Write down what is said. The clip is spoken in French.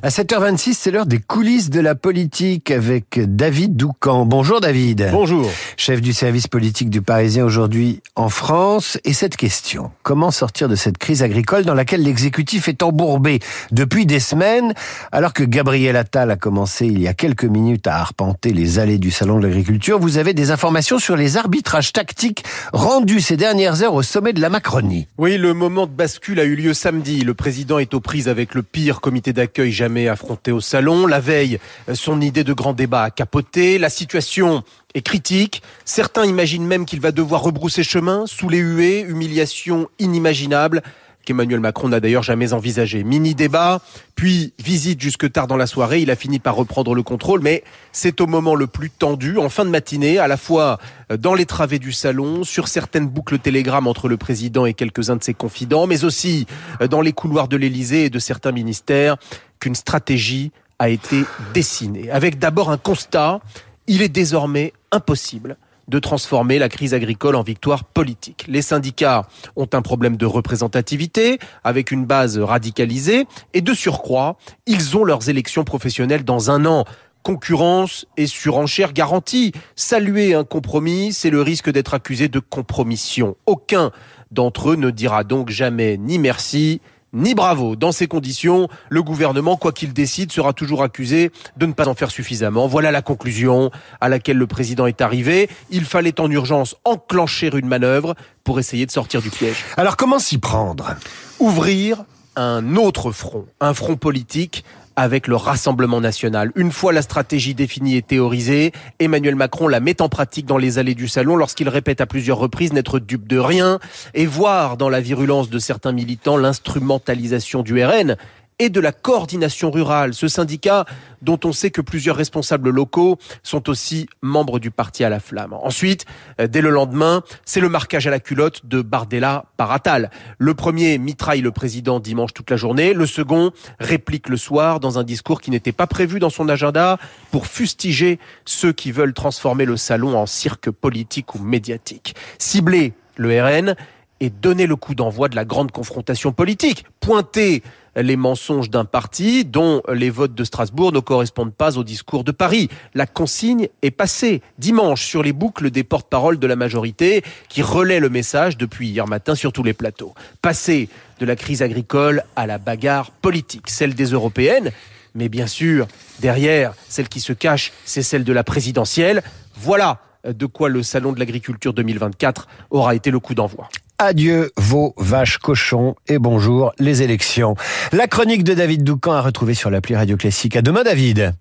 À 7h26, c'est l'heure des coulisses de la politique avec David Doucan. Bonjour David. Bonjour. Chef du service politique du Parisien aujourd'hui en France. Et cette question, comment sortir de cette crise agricole dans laquelle l'exécutif est embourbé depuis des semaines, alors que Gabriel Attal a commencé il y a quelques minutes à arpenter les allées du Salon de l'Agriculture, vous avez des informations sur les arbitrages tactiques rendus ces dernières heures au sommet de la Macronie. Oui, le moment de bascule a eu lieu samedi. Le président est aux prises avec le pire comité d'accueil jamais affronté au salon. La veille, son idée de grand débat a capoté. La situation est critique. Certains imaginent même qu'il va devoir rebrousser chemin sous les huées, humiliation inimaginable qu'Emmanuel Macron n'a d'ailleurs jamais envisagé. Mini débat, puis visite jusque tard dans la soirée. Il a fini par reprendre le contrôle, mais c'est au moment le plus tendu, en fin de matinée, à la fois dans les travées du salon, sur certaines boucles télégrammes entre le président et quelques-uns de ses confidents, mais aussi dans les couloirs de l'Élysée et de certains ministères, qu'une stratégie a été dessinée. Avec d'abord un constat, il est désormais impossible de transformer la crise agricole en victoire politique. Les syndicats ont un problème de représentativité avec une base radicalisée et de surcroît, ils ont leurs élections professionnelles dans un an concurrence et surenchère garantie. Saluer un compromis, c'est le risque d'être accusé de compromission. Aucun d'entre eux ne dira donc jamais ni merci ni bravo. Dans ces conditions, le gouvernement, quoi qu'il décide, sera toujours accusé de ne pas en faire suffisamment. Voilà la conclusion à laquelle le président est arrivé. Il fallait en urgence enclencher une manœuvre pour essayer de sortir du piège. Alors comment s'y prendre? Ouvrir un autre front, un front politique avec le Rassemblement national. Une fois la stratégie définie et théorisée, Emmanuel Macron la met en pratique dans les allées du salon lorsqu'il répète à plusieurs reprises n'être dupe de rien et voir dans la virulence de certains militants l'instrumentalisation du RN et de la coordination rurale, ce syndicat dont on sait que plusieurs responsables locaux sont aussi membres du parti à la flamme. Ensuite, euh, dès le lendemain, c'est le marquage à la culotte de Bardella par Attal. Le premier mitraille le président dimanche toute la journée, le second réplique le soir dans un discours qui n'était pas prévu dans son agenda pour fustiger ceux qui veulent transformer le salon en cirque politique ou médiatique. Cibler le RN et donner le coup d'envoi de la grande confrontation politique. Pointer les mensonges d'un parti dont les votes de Strasbourg ne correspondent pas au discours de Paris. La consigne est passée dimanche sur les boucles des porte-paroles de la majorité qui relaient le message depuis hier matin sur tous les plateaux. Passer de la crise agricole à la bagarre politique, celle des européennes, mais bien sûr, derrière, celle qui se cache, c'est celle de la présidentielle. Voilà de quoi le Salon de l'agriculture 2024 aura été le coup d'envoi. Adieu vos vaches cochons et bonjour les élections. La chronique de David Doucan à retrouver sur l'appli Radio Classique. À demain David.